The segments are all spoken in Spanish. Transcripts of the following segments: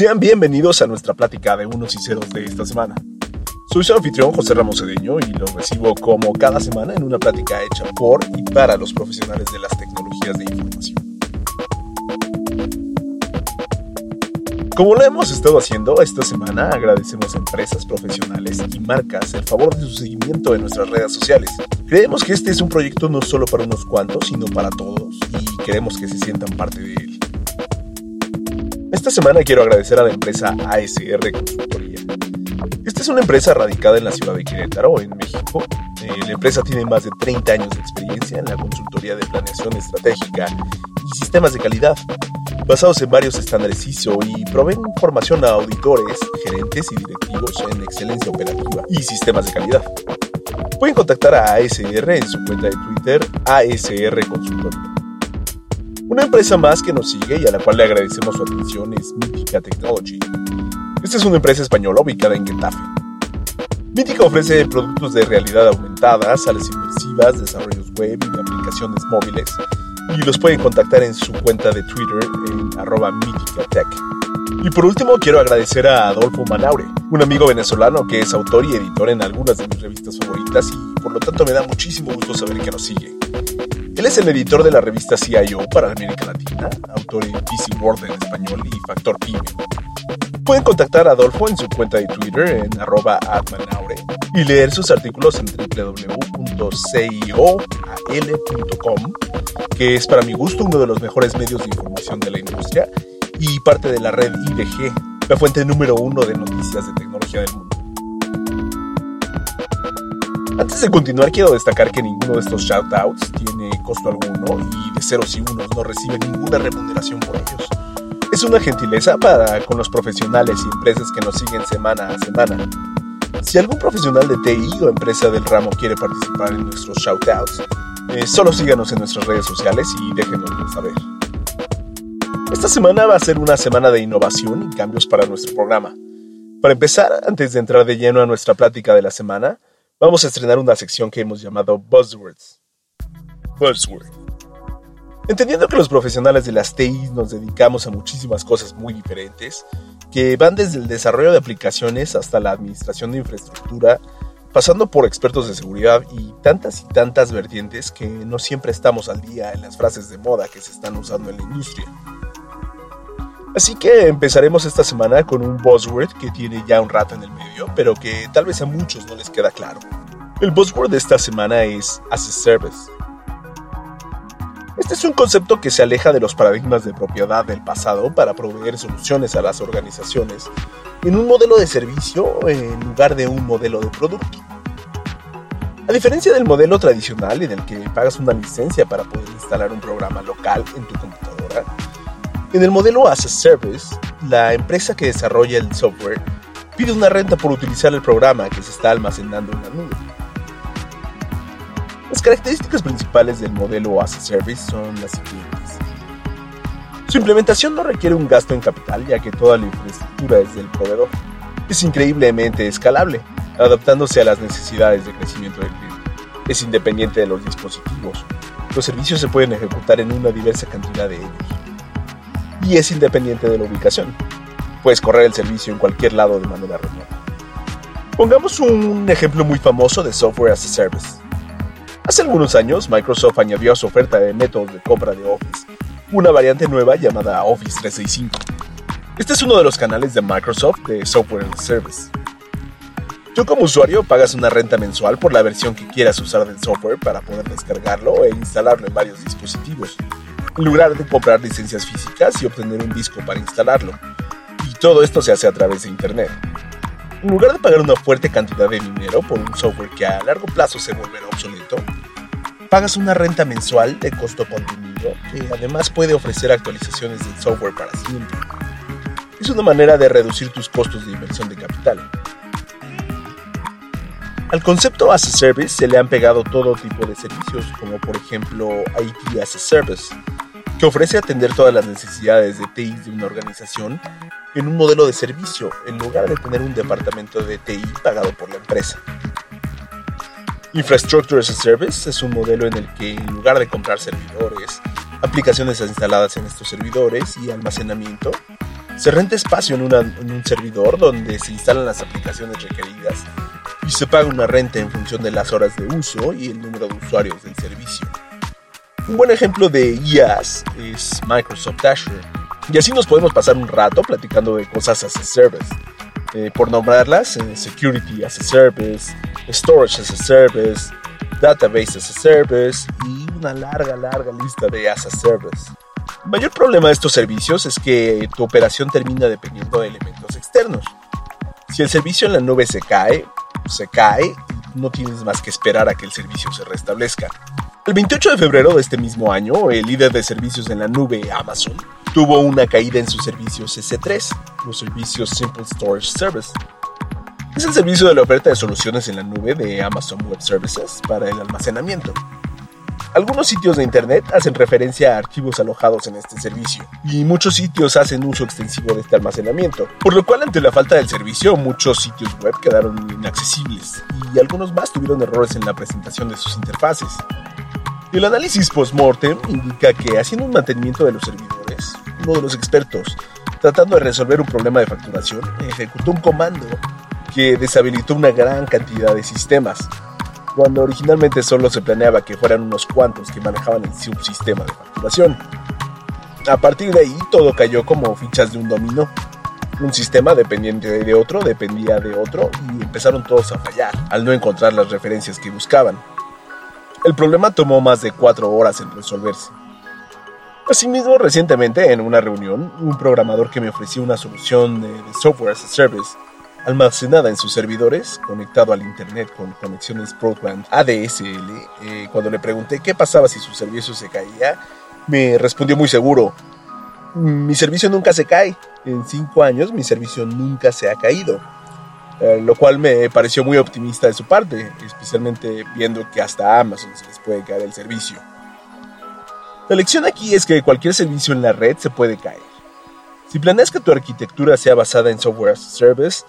Sean bienvenidos a nuestra plática de unos y ceros de esta semana. Soy su anfitrión José Ramos Cedeño y los recibo como cada semana en una plática hecha por y para los profesionales de las tecnologías de información. Como lo hemos estado haciendo esta semana, agradecemos a empresas profesionales y marcas el favor de su seguimiento en nuestras redes sociales. Creemos que este es un proyecto no solo para unos cuantos, sino para todos y queremos que se sientan parte de él. Esta semana quiero agradecer a la empresa ASR Consultoría. Esta es una empresa radicada en la ciudad de Querétaro, en México. Eh, la empresa tiene más de 30 años de experiencia en la consultoría de planeación estratégica y sistemas de calidad, basados en varios estándares ISO y proveen información a auditores, gerentes y directivos en excelencia operativa y sistemas de calidad. Pueden contactar a ASR en su cuenta de Twitter ASR Consultoría. Una empresa más que nos sigue y a la cual le agradecemos su atención es Mítica Technology. Esta es una empresa española ubicada en Getafe. Mítica ofrece productos de realidad aumentada, salas inmersivas, desarrollos web y aplicaciones móviles, y los pueden contactar en su cuenta de Twitter en arroba Tech. Y por último quiero agradecer a Adolfo Manaure, un amigo venezolano que es autor y editor en algunas de mis revistas favoritas y por lo tanto me da muchísimo gusto saber que nos sigue. Él es el editor de la revista CIO para América Latina, autor en PC World en español y Factor Pyme. Pueden contactar a Adolfo en su cuenta de Twitter en arroba admanaure y leer sus artículos en www.cioal.com, que es para mi gusto uno de los mejores medios de información de la industria y parte de la red IDG, la fuente número uno de noticias de tecnología del mundo. Antes de continuar, quiero destacar que ninguno de estos shoutouts tiene costo alguno y de ceros y unos no recibe ninguna remuneración por ellos. Es una gentileza para con los profesionales y empresas que nos siguen semana a semana. Si algún profesional de TI o empresa del ramo quiere participar en nuestros shoutouts, eh, solo síganos en nuestras redes sociales y déjenoslo saber. Esta semana va a ser una semana de innovación y cambios para nuestro programa. Para empezar, antes de entrar de lleno a nuestra plática de la semana, vamos a estrenar una sección que hemos llamado Buzzwords. Buzzword. Entendiendo que los profesionales de las TI nos dedicamos a muchísimas cosas muy diferentes, que van desde el desarrollo de aplicaciones hasta la administración de infraestructura, pasando por expertos de seguridad y tantas y tantas vertientes que no siempre estamos al día en las frases de moda que se están usando en la industria. Así que empezaremos esta semana con un buzzword que tiene ya un rato en el medio, pero que tal vez a muchos no les queda claro. El buzzword de esta semana es as a service. Este es un concepto que se aleja de los paradigmas de propiedad del pasado para proveer soluciones a las organizaciones en un modelo de servicio en lugar de un modelo de producto. A diferencia del modelo tradicional en el que pagas una licencia para poder instalar un programa local en tu computadora, en el modelo as a service, la empresa que desarrolla el software pide una renta por utilizar el programa que se está almacenando en la nube. Las características principales del modelo as a service son las siguientes. Su implementación no requiere un gasto en capital ya que toda la infraestructura es del proveedor. Es increíblemente escalable, adaptándose a las necesidades de crecimiento del cliente. Es independiente de los dispositivos. Los servicios se pueden ejecutar en una diversa cantidad de ellos y es independiente de la ubicación. Puedes correr el servicio en cualquier lado de manera remota. Pongamos un ejemplo muy famoso de software as a service. Hace algunos años, Microsoft añadió a su oferta de métodos de compra de Office una variante nueva llamada Office 365. Este es uno de los canales de Microsoft de Software as a Service. Tú como usuario pagas una renta mensual por la versión que quieras usar del software para poder descargarlo e instalarlo en varios dispositivos de comprar licencias físicas y obtener un disco para instalarlo. Y todo esto se hace a través de Internet. En lugar de pagar una fuerte cantidad de dinero por un software que a largo plazo se volverá obsoleto, pagas una renta mensual de costo contenido que además puede ofrecer actualizaciones del software para siempre. Es una manera de reducir tus costos de inversión de capital. Al concepto as a service se le han pegado todo tipo de servicios, como por ejemplo IT as a service, que ofrece atender todas las necesidades de TI de una organización en un modelo de servicio, en lugar de tener un departamento de TI pagado por la empresa. Infrastructure as a Service es un modelo en el que en lugar de comprar servidores, aplicaciones instaladas en estos servidores y almacenamiento, Se renta espacio en, en un servidor donde se instalan las aplicaciones requeridas y se paga una renta en función de las horas de uso y el número de usuarios del servicio. Un buen ejemplo de IaaS es Microsoft Azure. Y así nos podemos pasar un rato platicando de cosas as a service. Eh, por nombrarlas, eh, Security as a Service, Storage as a Service, Database as a Service y una larga, larga lista de as a Service. El mayor problema de estos servicios es que tu operación termina dependiendo de elementos externos. Si el servicio en la nube se cae, se cae no tienes más que esperar a que el servicio se restablezca. El 28 de febrero de este mismo año, el líder de servicios en la nube, Amazon, tuvo una caída en sus servicios S3, los servicios Simple Storage Service. Es el servicio de la oferta de soluciones en la nube de Amazon Web Services para el almacenamiento. Algunos sitios de Internet hacen referencia a archivos alojados en este servicio, y muchos sitios hacen uso extensivo de este almacenamiento, por lo cual ante la falta del servicio muchos sitios web quedaron inaccesibles, y algunos más tuvieron errores en la presentación de sus interfaces. El análisis post-mortem indica que haciendo un mantenimiento de los servidores, uno de los expertos, tratando de resolver un problema de facturación, ejecutó un comando que deshabilitó una gran cantidad de sistemas, cuando originalmente solo se planeaba que fueran unos cuantos que manejaban el subsistema de facturación. A partir de ahí todo cayó como fichas de un dominó. Un sistema dependiente de otro dependía de otro y empezaron todos a fallar al no encontrar las referencias que buscaban. El problema tomó más de cuatro horas en resolverse. Asimismo, recientemente en una reunión, un programador que me ofreció una solución de, software as a service almacenada en sus servidores, conectado al Internet con conexiones broadband ADSL, eh, cuando le pregunté qué pasaba si su servicio se caía, me respondió muy seguro, mi servicio nunca se cae, en cinco años mi servicio nunca se ha caído, eh, lo cual me pareció muy optimista de su parte, especialmente viendo que hasta Amazon se les puede caer el servicio. La lección aquí es que cualquier servicio en la red se puede caer. Si planeas que tu arquitectura sea basada en software as a service,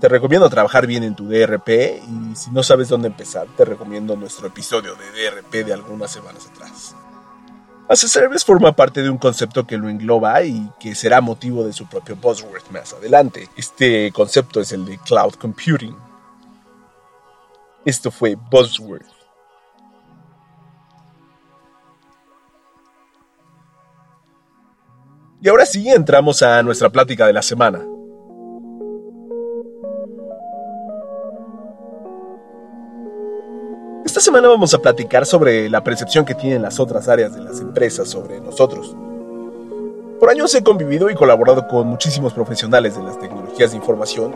te recomiendo trabajar bien en tu DRP y si no sabes dónde empezar, te recomiendo nuestro episodio de DRP de algunas semanas atrás. As a Service forma parte de un concepto que lo engloba y que será motivo de su propio buzzword más adelante. Este concepto es el de Cloud Computing. Esto fue Buzzword. Y ahora sí entramos a nuestra plática de la semana. Esta semana vamos a platicar sobre la percepción que tienen las otras áreas de las empresas sobre nosotros. Por años he convivido y colaborado con muchísimos profesionales de las tecnologías de información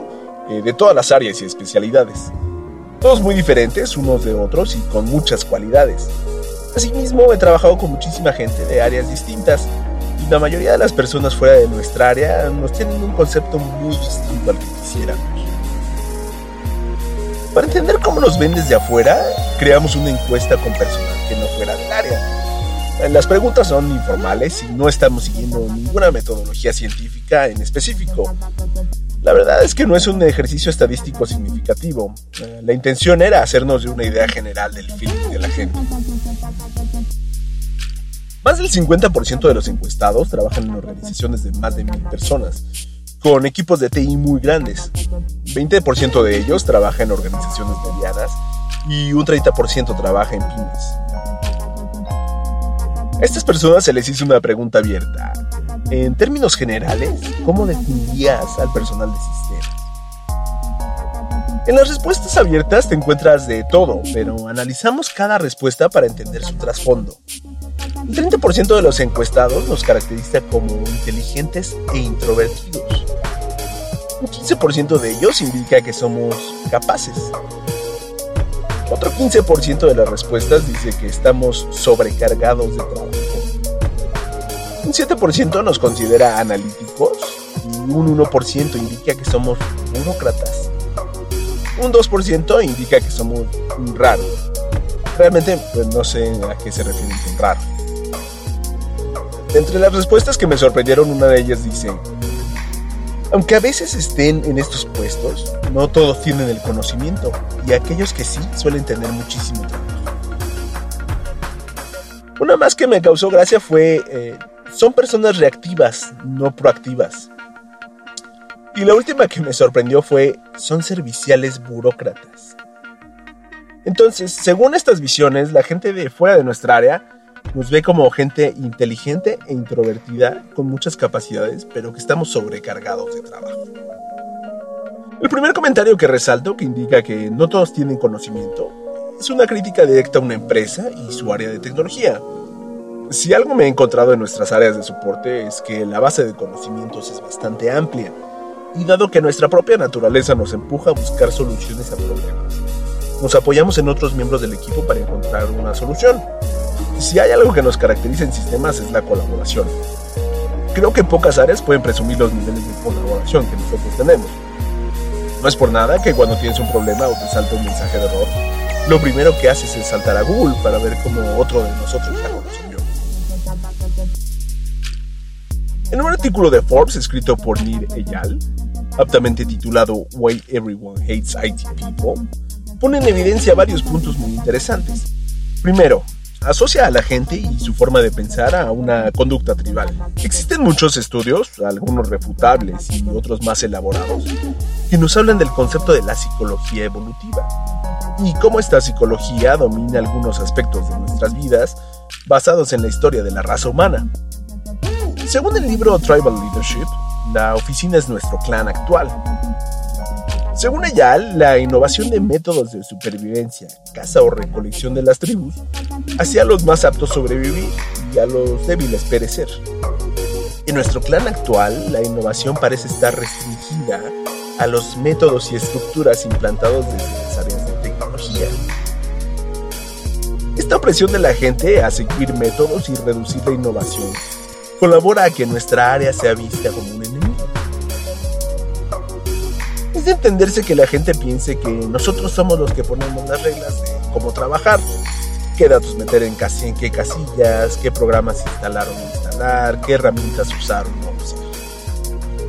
eh, de todas las áreas y especialidades. Todos muy diferentes unos de otros y con muchas cualidades. Asimismo he trabajado con muchísima gente de áreas distintas y la mayoría de las personas fuera de nuestra área nos tienen un concepto muy distinto al que quisiéramos. Para entender cómo nos ven desde afuera, creamos una encuesta con personal que no fuera del área. Las preguntas son informales y no estamos siguiendo ninguna metodología científica en específico. La verdad es que no es un ejercicio estadístico significativo. La intención era hacernos de una idea general del feeling de la gente. Más del 50% de los encuestados trabajan en organizaciones de más de mil personas, con equipos de TI muy grandes. 20% de ellos trabaja en organizaciones medianas y un 30% trabaja en pymes. A estas personas se les hizo una pregunta abierta. En términos generales, ¿cómo definirías al personal de sistemas? En las respuestas abiertas te encuentras de todo, pero analizamos cada respuesta para entender su trasfondo. El 30% de los encuestados nos caracteriza como inteligentes e introvertidos. Un 15% de ellos indica que somos capaces. Otro 15% de las respuestas dice que estamos sobrecargados de trabajo. Un 7% nos considera analíticos y un 1% indica que somos burócratas. Un 2% indica que somos raros. Realmente pues, no sé a qué se refieren con raro. Entre las respuestas que me sorprendieron, una de ellas dice, aunque a veces estén en estos puestos, no todos tienen el conocimiento y aquellos que sí suelen tener muchísimo trabajo. Una más que me causó gracia fue, eh, son personas reactivas, no proactivas. Y la última que me sorprendió fue, son serviciales burócratas. Entonces, según estas visiones, la gente de fuera de nuestra área nos ve como gente inteligente e introvertida, con muchas capacidades, pero que estamos sobrecargados de trabajo. El primer comentario que resalto, que indica que no todos tienen conocimiento, es una crítica directa a una empresa y su área de tecnología. Si algo me he encontrado en nuestras áreas de soporte es que la base de conocimientos es bastante amplia, y dado que nuestra propia naturaleza nos empuja a buscar soluciones a problemas, nos apoyamos en otros miembros del equipo para encontrar una solución. Si hay algo que nos caracteriza en sistemas es la colaboración. Creo que pocas áreas pueden presumir los niveles de colaboración que nosotros tenemos. No es por nada que cuando tienes un problema o te salta un mensaje de error, lo primero que haces es saltar a Google para ver cómo otro de nosotros la resolvió. En un artículo de Forbes escrito por Nir Eyal, aptamente titulado Why Everyone Hates IT People, pone en evidencia varios puntos muy interesantes. Primero, asocia a la gente y su forma de pensar a una conducta tribal. Existen muchos estudios, algunos refutables y otros más elaborados, que nos hablan del concepto de la psicología evolutiva y cómo esta psicología domina algunos aspectos de nuestras vidas basados en la historia de la raza humana. Según el libro Tribal Leadership, la oficina es nuestro clan actual, según ella, la innovación de métodos de supervivencia, caza o recolección de las tribus, hacía a los más aptos sobrevivir y a los débiles perecer. En nuestro clan actual, la innovación parece estar restringida a los métodos y estructuras implantados desde las áreas de tecnología. Esta opresión de la gente a seguir métodos y reducir la innovación colabora a que nuestra área sea vista como un es de entenderse que la gente piense que nosotros somos los que ponemos las reglas de cómo trabajar, qué datos meter en, casi, en qué casillas, qué programas instalar o no instalar, qué herramientas usar o no usar.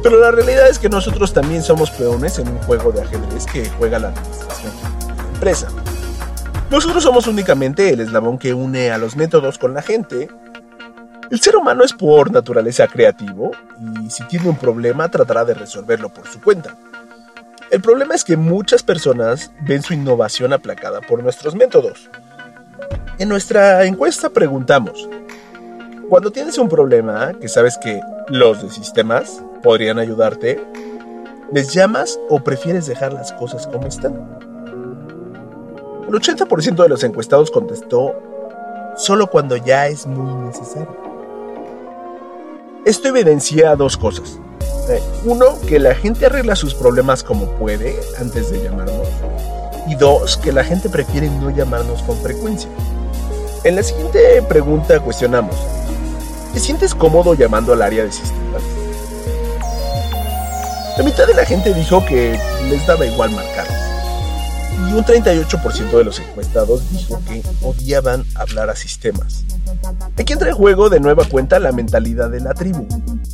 Pero la realidad es que nosotros también somos peones en un juego de ajedrez que juega la administración de la empresa. Nosotros somos únicamente el eslabón que une a los métodos con la gente. El ser humano es por naturaleza creativo y si tiene un problema tratará de resolverlo por su cuenta. El problema es que muchas personas ven su innovación aplacada por nuestros métodos. En nuestra encuesta preguntamos, cuando tienes un problema que sabes que los de sistemas podrían ayudarte, ¿les llamas o prefieres dejar las cosas como están? El 80% de los encuestados contestó solo cuando ya es muy necesario. Esto evidencia dos cosas. Eh, uno, que la gente arregla sus problemas como puede antes de llamarnos. Y dos, que la gente prefiere no llamarnos con frecuencia. En la siguiente pregunta cuestionamos, ¿te sientes cómodo llamando al área de sistemas? La mitad de la gente dijo que les daba igual marcarlos. Y un 38% de los encuestados dijo que odiaban hablar a sistemas. Aquí entra en juego de nueva cuenta la mentalidad de la tribu.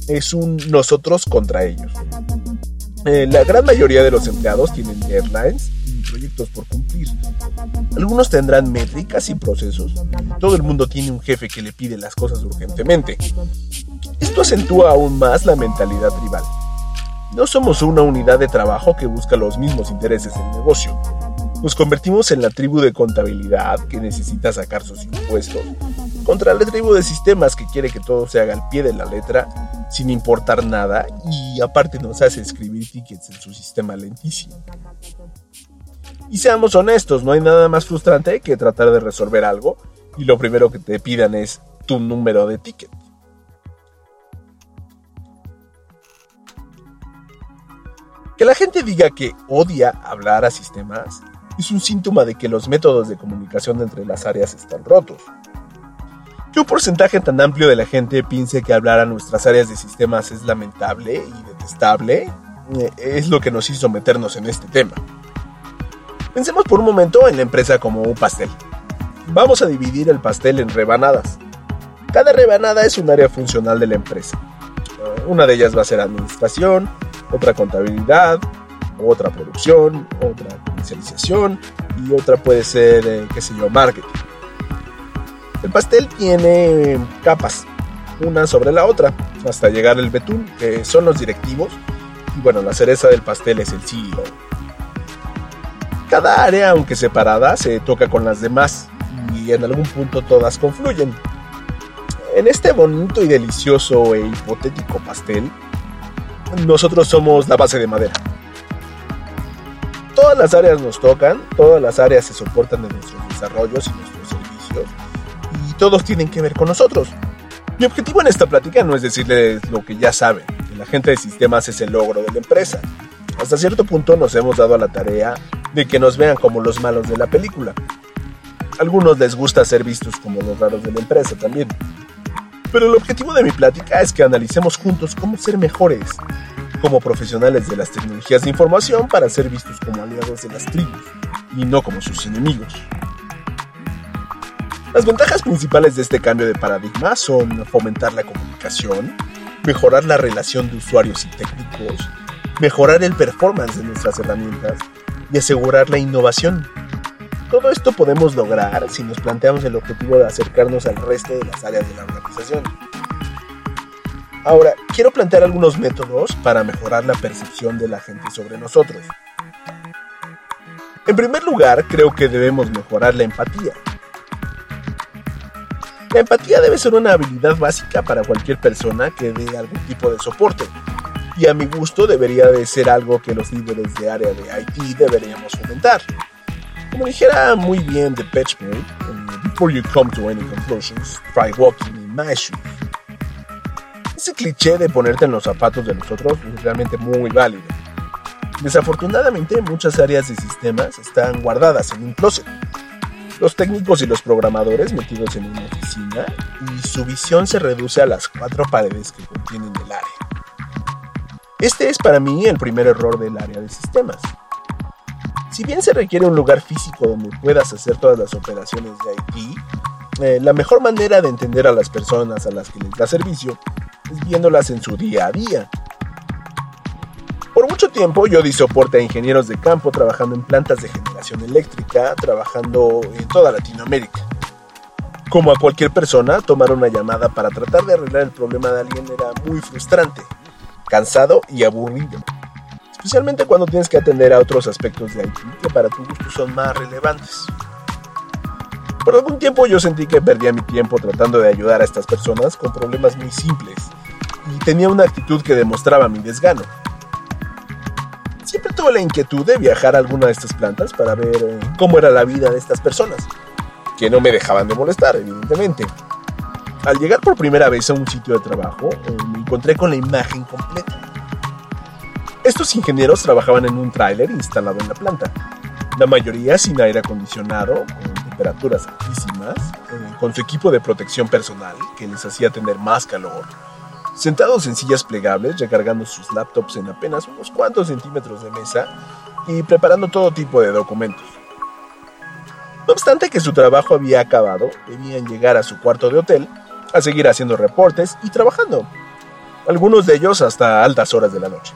Es un nosotros contra ellos. Eh, la gran mayoría de los empleados tienen deadlines y proyectos por cumplir. Algunos tendrán métricas y procesos. Todo el mundo tiene un jefe que le pide las cosas urgentemente. Esto acentúa aún más la mentalidad tribal. No somos una unidad de trabajo que busca los mismos intereses del negocio. Nos convertimos en la tribu de contabilidad que necesita sacar sus impuestos contra la tribu de sistemas que quiere que todo se haga al pie de la letra sin importar nada y aparte nos hace escribir tickets en su sistema lentísimo. Y seamos honestos, no hay nada más frustrante que tratar de resolver algo y lo primero que te pidan es tu número de ticket. Que la gente diga que odia hablar a sistemas es un síntoma de que los métodos de comunicación entre las áreas están rotos. Que un porcentaje tan amplio de la gente piense que hablar a nuestras áreas de sistemas es lamentable y detestable eh, es lo que nos hizo meternos en este tema. Pensemos por un momento en la empresa como un pastel. Vamos a dividir el pastel en rebanadas. Cada rebanada es un área funcional de la empresa. Una de ellas va a ser administración, otra contabilidad, otra producción, otra comercialización y otra puede ser, eh, qué sé yo, marketing. El pastel tiene capas, una sobre la otra, hasta llegar al betún, que son los directivos Y bueno, la cereza del pastel es el CEO. Cada área, aunque separada, se toca con las demás y en algún punto todas confluyen. En este bonito y delicioso e hipotético pastel, nosotros somos la base de madera. Las áreas nos tocan, todas las áreas se soportan de nuestros desarrollos y nuestros servicios, y todos tienen que ver con nosotros. Mi objetivo en esta plática no es decirles lo que ya saben, que la gente de sistemas es el logro de la empresa. Hasta cierto punto nos hemos dado a la tarea de que nos vean como los malos de la película. A algunos les gusta ser vistos como los raros de la empresa también. Pero el objetivo de mi plática es que analicemos juntos cómo ser mejores como profesionales de las tecnologías de información para ser vistos como aliados de las tribus y no como sus enemigos. Las ventajas principales de este cambio de paradigma son fomentar la comunicación, mejorar la relación de usuarios y técnicos, mejorar el performance de nuestras herramientas y asegurar la innovación. Todo esto podemos lograr si nos planteamos el objetivo de acercarnos al resto de las áreas de la organización. Ahora, quiero plantear algunos métodos para mejorar la percepción de la gente sobre nosotros. En primer lugar, creo que debemos mejorar la empatía. La empatía debe ser una habilidad básica para cualquier persona que dé algún tipo de soporte. Y a mi gusto debería de ser algo que los líderes de área de IT deberíamos fomentar. Como dijera muy bien The Patch Before you come to any conclusions, try walking in my shoes. Ese cliché de ponerte en los zapatos de los otros es realmente muy válido. Desafortunadamente, muchas áreas de sistemas están guardadas en un closet. Los técnicos y los programadores metidos en una oficina y su visión se reduce a las cuatro paredes que contienen el área. Este es para mí el primer error del área de sistemas. Si bien se requiere un lugar físico donde puedas hacer todas las operaciones de IT, eh, la mejor manera de entender a las personas a las que les da servicio viéndolas en su día a día. Por mucho tiempo yo di soporte a ingenieros de campo trabajando en plantas de generación eléctrica, trabajando en toda Latinoamérica. Como a cualquier persona, tomar una llamada para tratar de arreglar el problema de alguien era muy frustrante, cansado y aburrido especialmente cuando tienes que atender a otros aspectos de IT que para tu gusto son más relevantes. Por algún tiempo yo sentí que perdía mi tiempo tratando de ayudar a estas personas con problemas muy simples y tenía una actitud que demostraba mi desgano. Siempre tuve la inquietud de viajar a alguna de estas plantas para ver eh, cómo era la vida de estas personas, que no me dejaban de molestar, evidentemente. Al llegar por primera vez a un sitio de trabajo, eh, me encontré con la imagen completa. Estos ingenieros trabajaban en un tráiler instalado en la planta, la mayoría sin aire acondicionado, con temperaturas altísimas, eh, con su equipo de protección personal que les hacía tener más calor, sentados en sillas plegables recargando sus laptops en apenas unos cuantos centímetros de mesa y preparando todo tipo de documentos. No obstante que su trabajo había acabado, debían llegar a su cuarto de hotel a seguir haciendo reportes y trabajando, algunos de ellos hasta altas horas de la noche.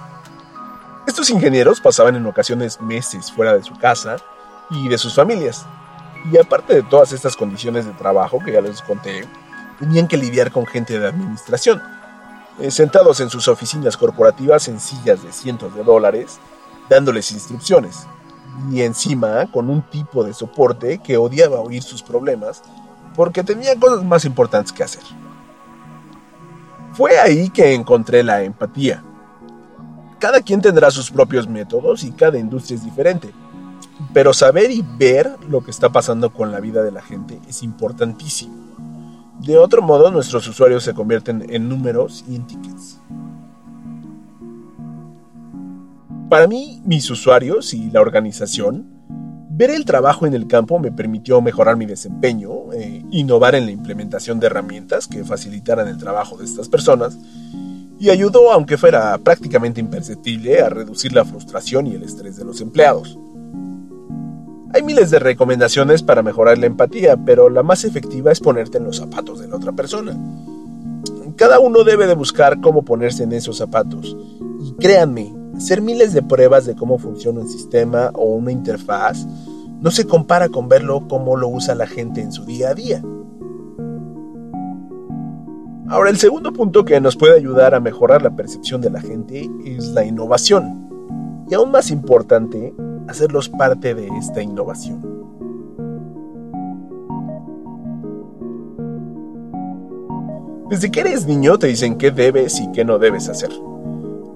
Estos ingenieros pasaban en ocasiones meses fuera de su casa y de sus familias. Y aparte de todas estas condiciones de trabajo que ya les conté, tenían que lidiar con gente de administración, eh, sentados en sus oficinas corporativas en sillas de cientos de dólares, dándoles instrucciones, y encima con un tipo de soporte que odiaba oír sus problemas porque tenía cosas más importantes que hacer. Fue ahí que encontré la empatía cada quien tendrá sus propios métodos y cada industria es diferente. Pero saber y ver lo que está pasando con la vida de la gente es importantísimo. De otro modo, nuestros usuarios se convierten en números y en tickets. Para mí, mis usuarios y la organización, ver el trabajo en el campo me permitió mejorar mi desempeño, eh, innovar en la implementación de herramientas que facilitaran el trabajo de estas personas y ayudó, aunque fuera prácticamente imperceptible, a reducir la frustración y el estrés de los empleados. Hay miles de recomendaciones para mejorar la empatía, pero la más efectiva es ponerte en los zapatos de la otra persona. Cada uno debe de buscar cómo ponerse en esos zapatos. Y créanme, hacer miles de pruebas de cómo funciona un sistema o una interfaz no se compara con verlo cómo lo usa la gente en su día a día. Ahora, el segundo punto que nos puede ayudar a mejorar la percepción de la gente es la innovación. Y aún más importante, hacerlos parte de esta innovación. Desde que eres niño te dicen qué debes y qué no debes hacer.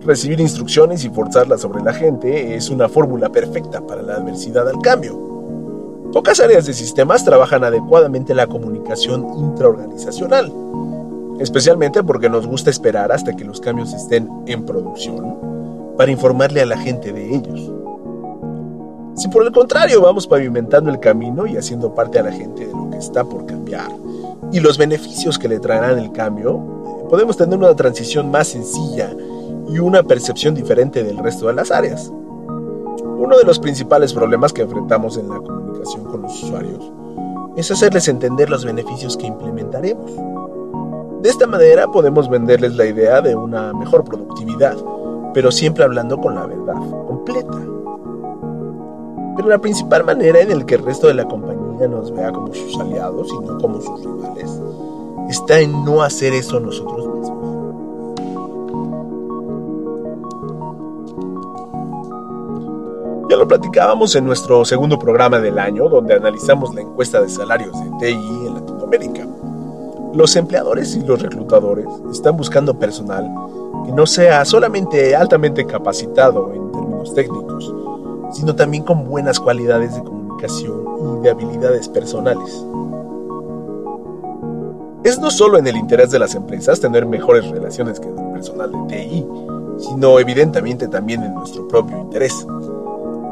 Recibir instrucciones y forzarlas sobre la gente es una fórmula perfecta para la adversidad al cambio. Pocas áreas de sistemas trabajan adecuadamente la comunicación intraorganizacional, especialmente porque nos gusta esperar hasta que los cambios estén en producción para informarle a la gente de ellos. Si por el contrario vamos pavimentando el camino y haciendo parte a la gente de lo que está por cambiar y los beneficios que le traerán el cambio, podemos tener una transición más sencilla y una percepción diferente del resto de las áreas. Uno de los principales problemas que enfrentamos en la comunicación con los usuarios es hacerles entender los beneficios que implementaremos. De esta manera podemos venderles la idea de una mejor productividad, pero siempre hablando con la verdad completa. Pero la principal manera en la que el resto de la compañía nos vea como sus aliados y no como sus rivales está en no hacer eso nosotros mismos. Ya lo platicábamos en nuestro segundo programa del año, donde analizamos la encuesta de salarios de TI en Latinoamérica. Los empleadores y los reclutadores están buscando personal que no sea solamente altamente capacitado en términos técnicos, sino también con buenas cualidades de comunicación y de habilidades personales. Es no solo en el interés de las empresas tener mejores relaciones con el personal de TI, sino evidentemente también en nuestro propio interés.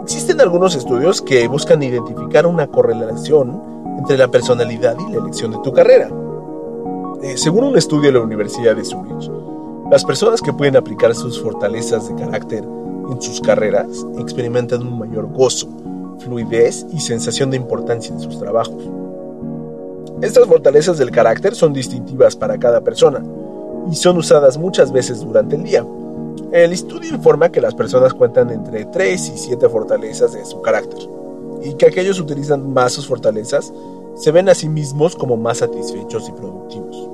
Existen algunos estudios que buscan identificar una correlación entre la personalidad y la elección de tu carrera. Eh, según un estudio de la Universidad de Zurich, las personas que pueden aplicar sus fortalezas de carácter en sus carreras experimentan un mayor gozo, fluidez y sensación de importancia en sus trabajos. Estas fortalezas del carácter son distintivas para cada persona y son usadas muchas veces durante el día, el estudio informa que las personas cuentan entre 3 y 7 fortalezas de su carácter, y que aquellos utilizan más sus fortalezas se ven a sí mismos como más satisfechos y productivos.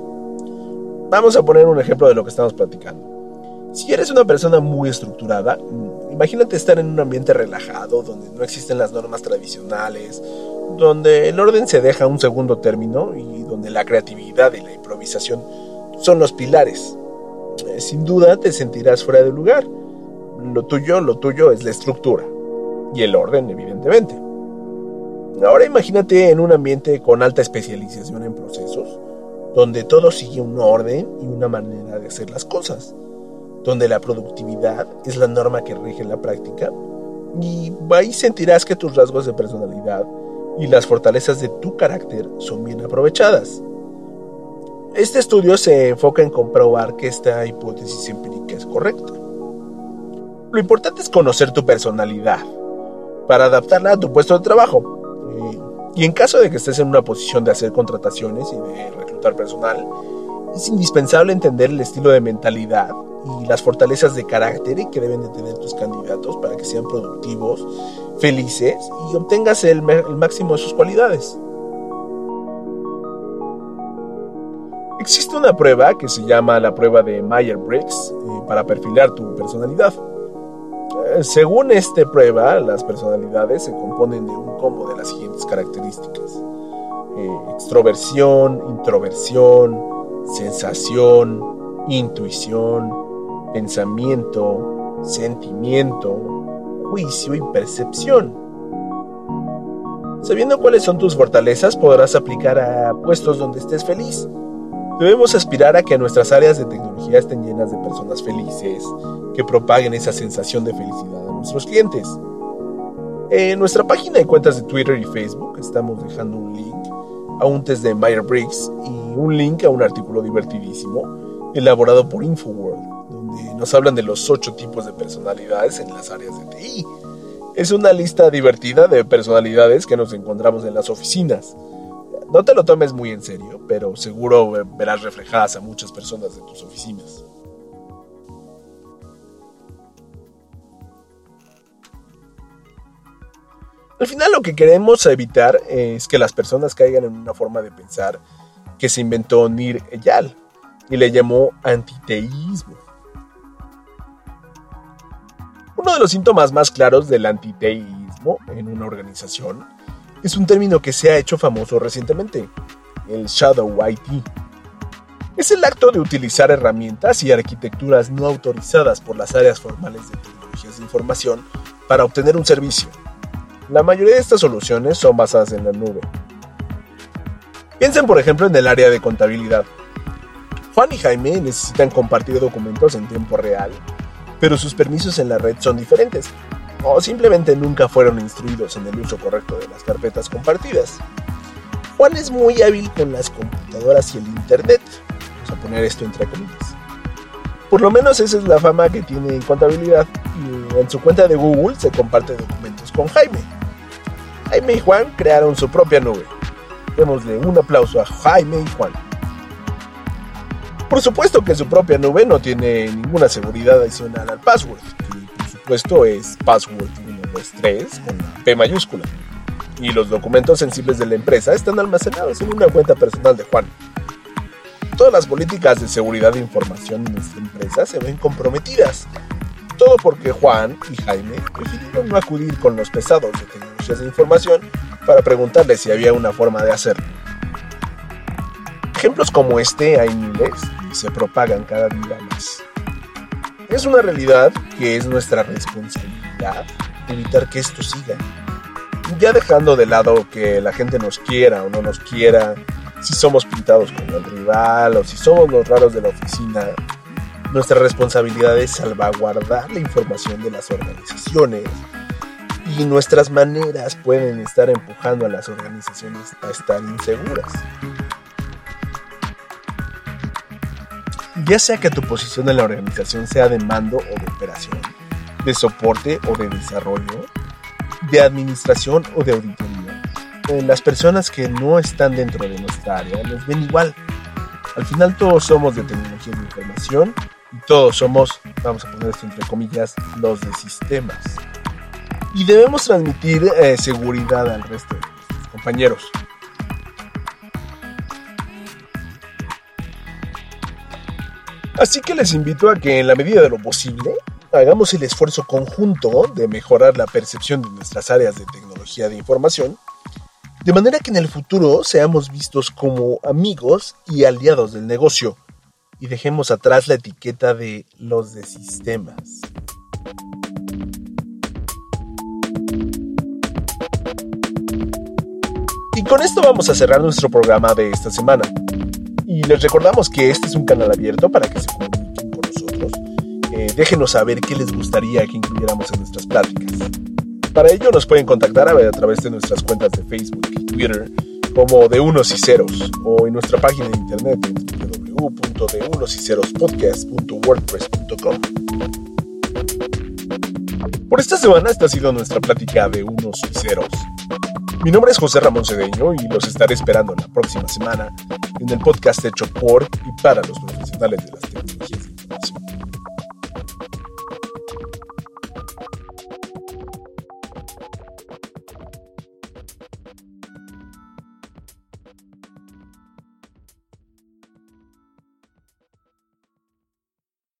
Vamos a poner un ejemplo de lo que estamos platicando. Si eres una persona muy estructurada, mm, imagínate estar en un ambiente relajado, donde no existen las normas tradicionales, donde el orden se deja un segundo término y donde la creatividad y la improvisación son los pilares. Eh, sin duda te sentirás fuera de lugar. Lo tuyo, lo tuyo es la estructura y el orden, evidentemente. Ahora imagínate en un ambiente con alta especialización en procesos, donde todo sigue un orden y una manera de hacer las cosas, donde la productividad es la norma que rige la práctica, y ahí sentirás que tus rasgos de personalidad y las fortalezas de tu carácter son bien aprovechadas. Este estudio se enfoca en comprobar que esta hipótesis empírica es correcta. Lo importante es conocer tu personalidad para adaptarla a tu puesto de trabajo. Eh, y en caso de que estés en una posición de hacer contrataciones y de reclutar personal, es indispensable entender el estilo de mentalidad y las fortalezas de carácter que deben de tener tus candidatos para que sean productivos, felices y obtengas el, el máximo de sus cualidades. Existe una prueba que se llama la prueba de Meyer-Briggs eh, para perfilar tu personalidad. Eh, según esta prueba, las personalidades se componen de un combo de las siguientes características. Eh, extroversión, introversión, sensación, intuición, pensamiento, sentimiento, juicio y percepción. Sabiendo cuáles son tus fortalezas, podrás aplicar a puestos donde estés feliz Debemos aspirar a que nuestras áreas de tecnología estén llenas de personas felices, que propaguen esa sensación de felicidad a nuestros clientes. En nuestra página de cuentas de Twitter y Facebook estamos dejando un link a un test de Meyer-Briggs y un link a un artículo divertidísimo elaborado por Infoworld, donde nos hablan de los ocho tipos de personalidades en las áreas de TI. Es una lista divertida de personalidades que nos encontramos en las oficinas. No te lo tomes muy en serio, pero seguro verás reflejadas a muchas personas de tus oficinas. Al final lo que queremos evitar es que las personas caigan en una forma de pensar que se inventó Nir Eyal, y le llamó antiteísmo. Uno de los síntomas más claros del antiteísmo en una organización es un término que se ha hecho famoso recientemente, el Shadow IT. Es el acto de utilizar herramientas y arquitecturas no autorizadas por las áreas formales de tecnologías de información para obtener un servicio. La mayoría de estas soluciones son basadas en la nube. Piensen por ejemplo en el área de contabilidad. Juan y Jaime necesitan compartir documentos en tiempo real, pero sus permisos en la red son diferentes, o simplemente nunca fueron instruidos en el uso correcto de las carpetas compartidas. Juan es muy hábil con las computadoras y el Internet, vamos a poner esto entre comillas. Por lo menos esa es la fama que tiene en contabilidad y en su cuenta de Google se comparte documentos con Jaime. Jaime y Juan crearon su propia nube. Démosle un aplauso a Jaime y Juan. Por supuesto que su propia nube no tiene ninguna seguridad adicional al password, que por supuesto es password 123 con la P mayúscula. Y los documentos sensibles de la empresa están almacenados en una cuenta personal de Juan. Todas las políticas de seguridad de información en nuestra empresa se ven comprometidas. Todo porque Juan y Jaime prefirieron no acudir con los pesados de tecnologías de información para preguntarles si había una forma de hacerlo. Ejemplos como este hay miles se propagan cada día más. Es una realidad que es nuestra responsabilidad evitar que esto siga. Ya dejando de lado que la gente nos quiera o no nos quiera, si somos pintados como el rival o si somos los raros de la oficina, nuestra responsabilidad es salvaguardar la información de las organizaciones y nuestras maneras pueden estar empujando a las organizaciones a estar inseguras. Ya sea que tu posición en la organización sea de mando o de operación, de soporte o de desarrollo, de administración o de auditoría. Eh, las personas que no están dentro de nuestra área nos ven igual. Al final todos somos de tecnología de información y todos somos, vamos a poner esto entre comillas, los de sistemas. Y debemos transmitir eh, seguridad al resto de nuestros compañeros. Así que les invito a que en la medida de lo posible hagamos el esfuerzo conjunto de mejorar la percepción de nuestras áreas de tecnología de información, de manera que en el futuro seamos vistos como amigos y aliados del negocio y dejemos atrás la etiqueta de los de sistemas. Y con esto vamos a cerrar nuestro programa de esta semana. Y les recordamos que este es un canal abierto para que se comuniquen con nosotros. Eh, déjenos saber qué les gustaría que incluyéramos en nuestras pláticas. Para ello nos pueden contactar a, través de nuestras cuentas de Facebook y Twitter como de unos y ceros o en nuestra página de internet en www.deunosycerospodcast.wordpress.com. Por esta semana esta ha sido nuestra plática de unos y ceros. Mi nombre es José Ramón Cedeño y los estaré esperando la próxima semana en el podcast hecho por y para los profesionales de las tecnologías